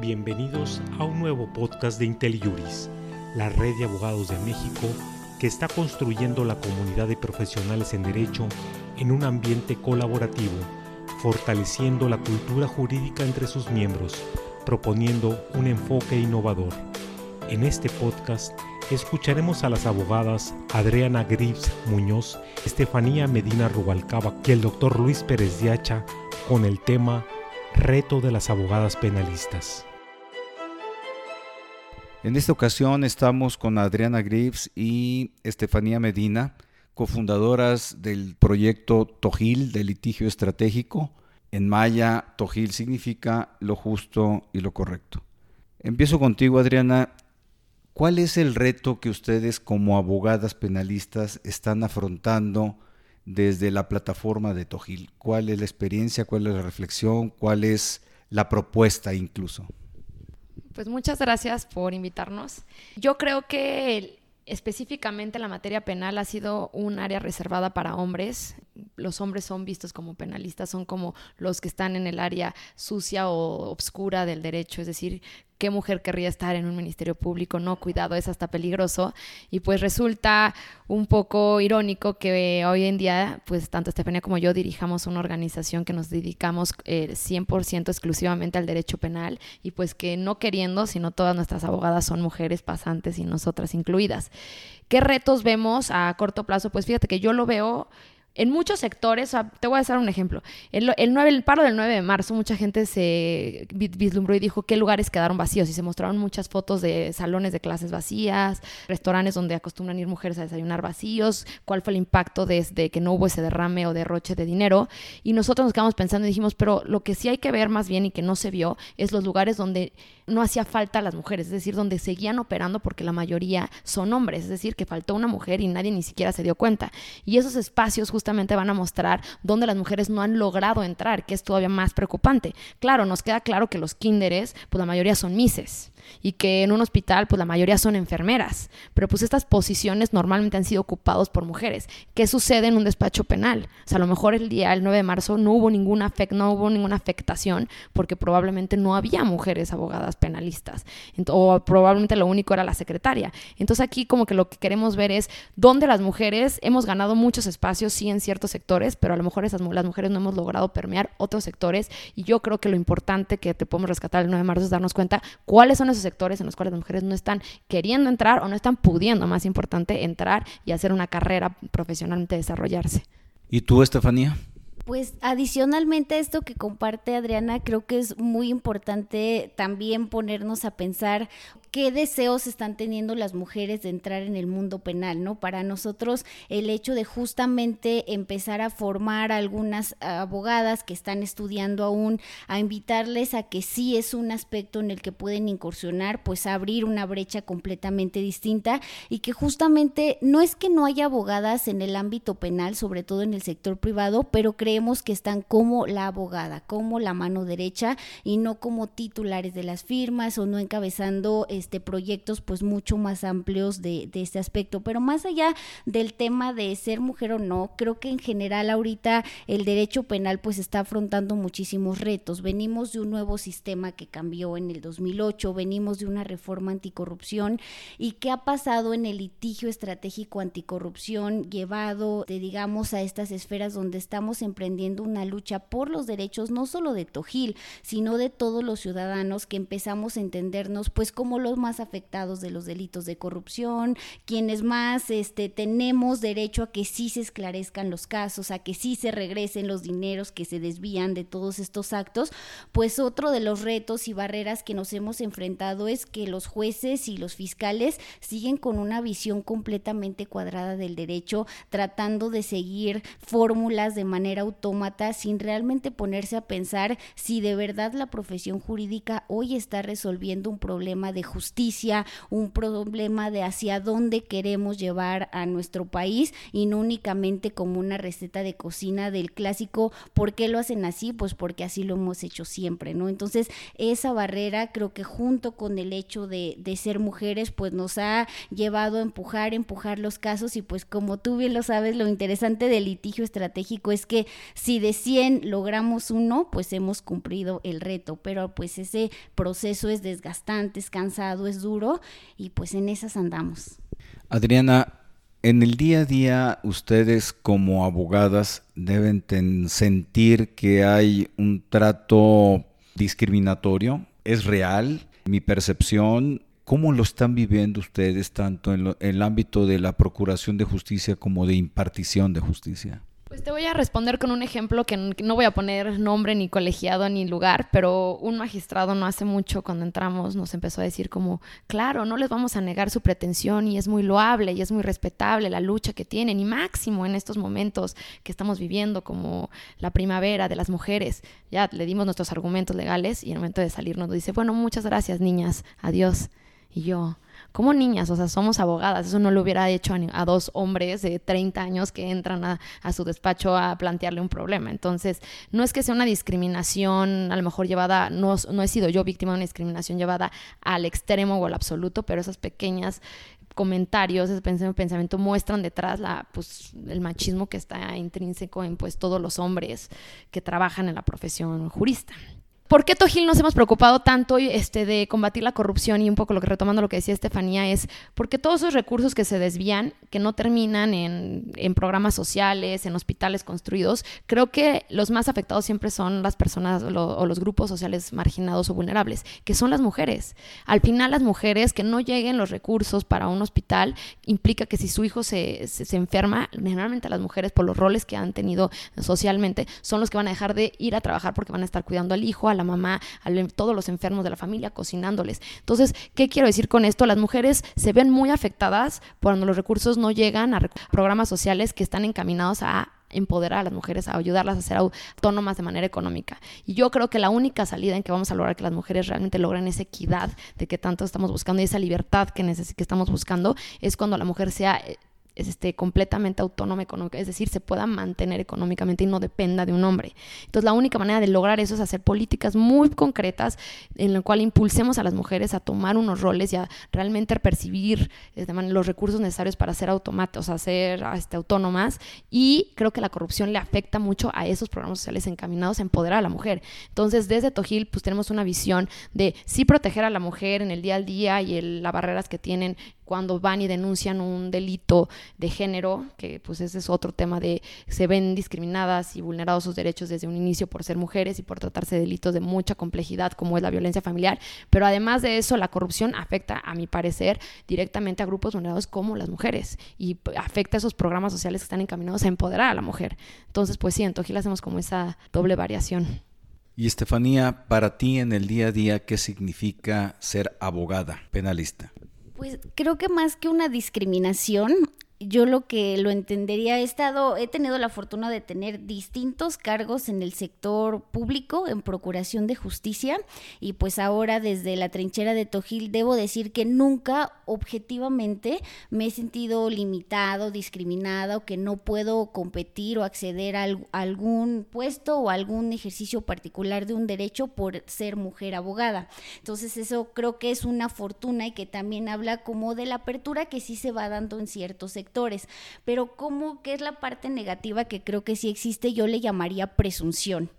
Bienvenidos a un nuevo podcast de IntelliJuris, la red de abogados de México que está construyendo la comunidad de profesionales en derecho en un ambiente colaborativo, fortaleciendo la cultura jurídica entre sus miembros, proponiendo un enfoque innovador. En este podcast escucharemos a las abogadas Adriana Grives Muñoz, Estefanía Medina Rubalcaba y el doctor Luis Pérez Diacha con el tema Reto de las abogadas penalistas. En esta ocasión estamos con Adriana Grives y Estefanía Medina, cofundadoras del proyecto Tojil de litigio estratégico. En maya, Tojil significa lo justo y lo correcto. Empiezo contigo, Adriana. ¿Cuál es el reto que ustedes como abogadas penalistas están afrontando desde la plataforma de Tojil? ¿Cuál es la experiencia? ¿Cuál es la reflexión? ¿Cuál es la propuesta incluso? Pues muchas gracias por invitarnos. Yo creo que específicamente la materia penal ha sido un área reservada para hombres. Los hombres son vistos como penalistas, son como los que están en el área sucia o obscura del derecho, es decir, qué mujer querría estar en un ministerio público, no, cuidado, es hasta peligroso. Y pues resulta un poco irónico que hoy en día, pues tanto Estefanía como yo dirijamos una organización que nos dedicamos 100% eh, exclusivamente al derecho penal y pues que no queriendo, sino todas nuestras abogadas son mujeres pasantes y nosotras incluidas. ¿Qué retos vemos a corto plazo? Pues fíjate que yo lo veo en muchos sectores, te voy a dar un ejemplo. El, el, 9, el paro del 9 de marzo, mucha gente se vislumbró y dijo qué lugares quedaron vacíos y se mostraron muchas fotos de salones de clases vacías, restaurantes donde acostumbran ir mujeres a desayunar vacíos, cuál fue el impacto desde que no hubo ese derrame o derroche de dinero. Y nosotros nos quedamos pensando y dijimos, pero lo que sí hay que ver más bien y que no se vio es los lugares donde no hacía falta las mujeres, es decir, donde seguían operando porque la mayoría son hombres, es decir, que faltó una mujer y nadie ni siquiera se dio cuenta. Y esos espacios justamente van a mostrar dónde las mujeres no han logrado entrar, que es todavía más preocupante. Claro, nos queda claro que los kinderes, pues la mayoría son mises y que en un hospital pues la mayoría son enfermeras, pero pues estas posiciones normalmente han sido ocupados por mujeres. ¿Qué sucede en un despacho penal? O sea, a lo mejor el día el 9 de marzo no hubo ninguna no hubo ninguna afectación porque probablemente no había mujeres abogadas penalistas o probablemente lo único era la secretaria. Entonces aquí como que lo que queremos ver es dónde las mujeres hemos ganado muchos espacios sí en ciertos sectores, pero a lo mejor esas las mujeres no hemos logrado permear otros sectores y yo creo que lo importante que te podemos rescatar el 9 de marzo es darnos cuenta cuáles son esos sectores en los cuales las mujeres no están queriendo entrar o no están pudiendo, más importante, entrar y hacer una carrera profesionalmente desarrollarse. ¿Y tú, Estefanía? Pues adicionalmente a esto que comparte Adriana, creo que es muy importante también ponernos a pensar qué deseos están teniendo las mujeres de entrar en el mundo penal, ¿no? Para nosotros el hecho de justamente empezar a formar algunas abogadas que están estudiando aún, a invitarles a que sí es un aspecto en el que pueden incursionar, pues abrir una brecha completamente distinta y que justamente no es que no haya abogadas en el ámbito penal, sobre todo en el sector privado, pero creemos que están como la abogada, como la mano derecha y no como titulares de las firmas o no encabezando este, proyectos pues mucho más amplios de, este aspecto. Pero más allá del tema de ser mujer o no, creo que en general ahorita el derecho penal pues está afrontando muchísimos retos. Venimos de un nuevo sistema que cambió en el 2008, venimos de una reforma anticorrupción y qué ha pasado en el litigio estratégico anticorrupción llevado, de, digamos, a estas esferas donde estamos emprendiendo una lucha por los derechos no solo de Tojil, sino de todos los ciudadanos que empezamos a entendernos pues como los más afectados de los delitos de corrupción, quienes más este, tenemos derecho a que sí se esclarezcan los casos, a que sí se regresen los dineros que se desvían de todos estos actos, pues otro de los retos y barreras que nos hemos enfrentado es que los jueces y los fiscales siguen con una visión completamente cuadrada del derecho, tratando de seguir fórmulas de manera autómata sin realmente ponerse a pensar si de verdad la profesión jurídica hoy está resolviendo un problema de justicia justicia, un problema de hacia dónde queremos llevar a nuestro país y no únicamente como una receta de cocina del clásico, ¿por qué lo hacen así? Pues porque así lo hemos hecho siempre, ¿no? Entonces, esa barrera creo que junto con el hecho de, de ser mujeres, pues nos ha llevado a empujar, empujar los casos y pues como tú bien lo sabes, lo interesante del litigio estratégico es que si de 100 logramos uno, pues hemos cumplido el reto, pero pues ese proceso es desgastante, es cansado, es duro y pues en esas andamos. Adriana, en el día a día ustedes como abogadas deben sentir que hay un trato discriminatorio. ¿Es real? Mi percepción ¿Cómo lo están viviendo ustedes tanto en, el ámbito de la procuración de justicia como de impartición de justicia? Pues te voy a responder con un ejemplo que no voy a poner nombre ni colegiado ni lugar, pero un magistrado no hace mucho cuando entramos nos empezó a decir como, claro, no les vamos a negar su pretensión y es muy loable y es muy respetable la lucha que tienen y máximo en estos momentos que estamos viviendo como la primavera de las mujeres. Ya le dimos nuestros argumentos legales y en el momento de salir nos dice, bueno, muchas gracias niñas, adiós. Y yo, como niñas, o sea, somos abogadas, eso no lo hubiera hecho a, dos hombres de 30 años que entran a, su despacho a plantearle un problema. Entonces, no es que sea una discriminación, a lo mejor llevada, no, no he sido yo víctima de una discriminación llevada al extremo o al absoluto, pero esas pequeñas comentarios, ese pensamiento muestran detrás la, pues, el machismo que está intrínseco en pues, todos los hombres que trabajan en la profesión jurista. ¿Por qué Tojil nos hemos preocupado tanto este, de combatir la corrupción? Y un poco lo que retomando lo que decía Estefanía es porque todos esos recursos que se desvían, que no terminan en, programas sociales, en hospitales construidos, creo que los más afectados siempre son las personas o los grupos sociales marginados o vulnerables, que son las mujeres. Al final las mujeres que no lleguen los recursos para un hospital implica que si su hijo se, se enferma, generalmente las mujeres por los roles que han tenido socialmente son los que van a dejar de ir a trabajar porque van a estar cuidando al hijo, la mamá, a todos los enfermos de la familia, cocinándoles. Entonces, ¿qué quiero decir con esto? Las mujeres se ven muy afectadas cuando los recursos no llegan a programas sociales que están encaminados a empoderar a las mujeres, a ayudarlas a ser autónomas de manera económica. Y yo creo que la única salida en que vamos a lograr que las mujeres realmente logren esa equidad de que tanto estamos buscando y esa libertad que, que estamos buscando es cuando la mujer sea eh, es este, completamente autónoma económica, es decir, se pueda mantener económicamente y no dependa de un hombre. Entonces, la única manera de lograr eso es hacer políticas muy concretas en la cual impulsemos a las mujeres a tomar unos roles y a realmente percibir este, los recursos necesarios para ser o ser este, autónomas. Y creo que la corrupción le afecta mucho a esos programas sociales encaminados a empoderar a la mujer. Entonces, desde Tojil, pues tenemos una visión de sí proteger a la mujer en el día al día y las barreras que tienen cuando van y denuncian un delito de género, que pues ese es otro tema de se ven discriminadas y vulnerados sus derechos desde un inicio por ser mujeres y por tratarse de delitos de mucha complejidad como es la violencia familiar, pero además de eso la corrupción afecta a mi parecer directamente a grupos vulnerados como las mujeres y afecta a esos programas sociales que están encaminados a empoderar a la mujer. Entonces, pues sí, en Tojil hacemos como esa doble variación. Y Estefanía, para ti en el día a día, ¿qué significa ser abogada penalista? Pues creo que más que una discriminación, yo lo que lo entendería, he estado, he tenido la fortuna de tener distintos cargos en el sector público, en procuración de justicia, y pues ahora desde la trinchera de Tojil debo decir que nunca objetivamente me he sentido limitado, discriminado, o que no puedo competir o acceder a algún puesto o algún ejercicio particular de un derecho por ser mujer abogada. Entonces eso creo que es una fortuna y que también habla como de la apertura que sí se va dando en ciertos sectores pero como que es la parte negativa que creo que sí existe, yo le llamaría presunción.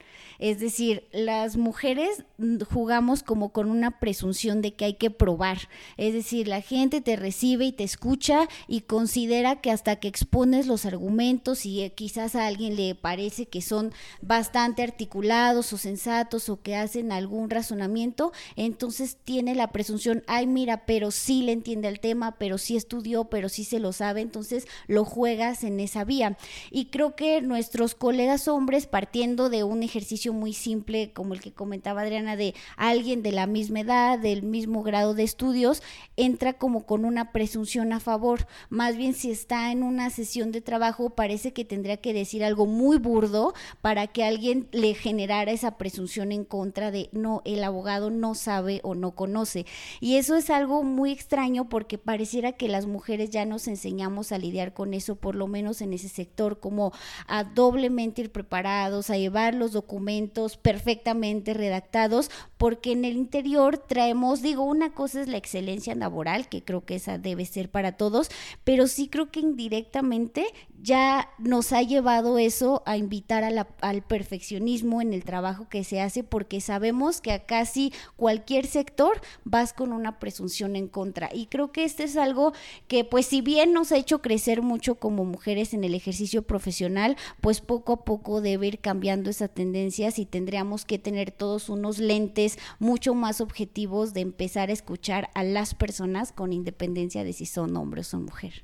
Es decir, las mujeres jugamos como con una presunción de que hay que probar. Es decir, la gente te recibe y te escucha y considera que hasta que expones los argumentos y eh, quizás a alguien le parece que son bastante articulados o sensatos o que hacen algún razonamiento, entonces tiene la presunción, ay mira, pero sí le entiende el tema, pero sí estudió, pero sí se lo sabe, entonces entonces lo juegas en esa vía. Y creo que nuestros colegas hombres, partiendo de un ejercicio muy simple como el que comentaba Adriana, de alguien de la misma edad, del mismo grado de estudios, entra como con una presunción a favor. Más bien si está en una sesión de trabajo, parece que tendría que decir algo muy burdo para que alguien le generara esa presunción en contra de no, el abogado no sabe o no conoce. Y eso es algo muy extraño porque pareciera que las mujeres ya nos enseñamos a lidiar con eso, por lo menos en ese sector, como a doblemente ir preparados, a llevar los documentos perfectamente redactados, porque en el interior traemos, digo, una cosa es la excelencia laboral, que creo que esa debe ser para todos, pero sí creo que indirectamente ya nos ha llevado eso a invitar al perfeccionismo en el trabajo que se hace porque sabemos que a casi cualquier sector vas con una presunción en contra. Y creo que este es algo que pues si bien nos ha hecho crecer mucho como mujeres en el ejercicio profesional, pues poco a poco debe ir cambiando esa tendencia y tendríamos que tener todos unos lentes mucho más objetivos de empezar a escuchar a las personas con independencia de si son hombres o mujer.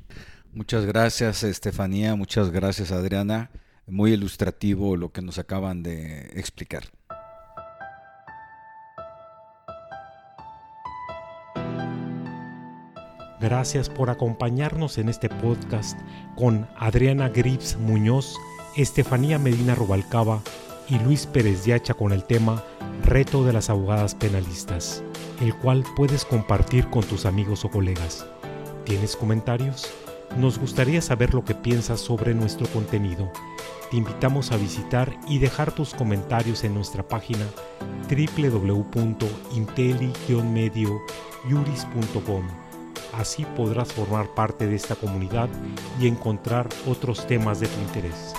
Muchas gracias, Estefanía. Muchas gracias, Adriana. Muy ilustrativo lo que nos acaban de explicar. Gracias por acompañarnos en este podcast con Adriana Grips Muñoz, Estefanía Medina Rubalcaba y Luis Pérez Yacha con el tema Reto de las abogadas penalistas, el cual puedes compartir con tus amigos o colegas. ¿Tienes comentarios? Nos gustaría saber lo que piensas sobre nuestro contenido. Te invitamos a visitar y dejar tus comentarios en nuestra página www.inteli-mediojuris.com. Así podrás formar parte de esta comunidad y encontrar otros temas de tu interés.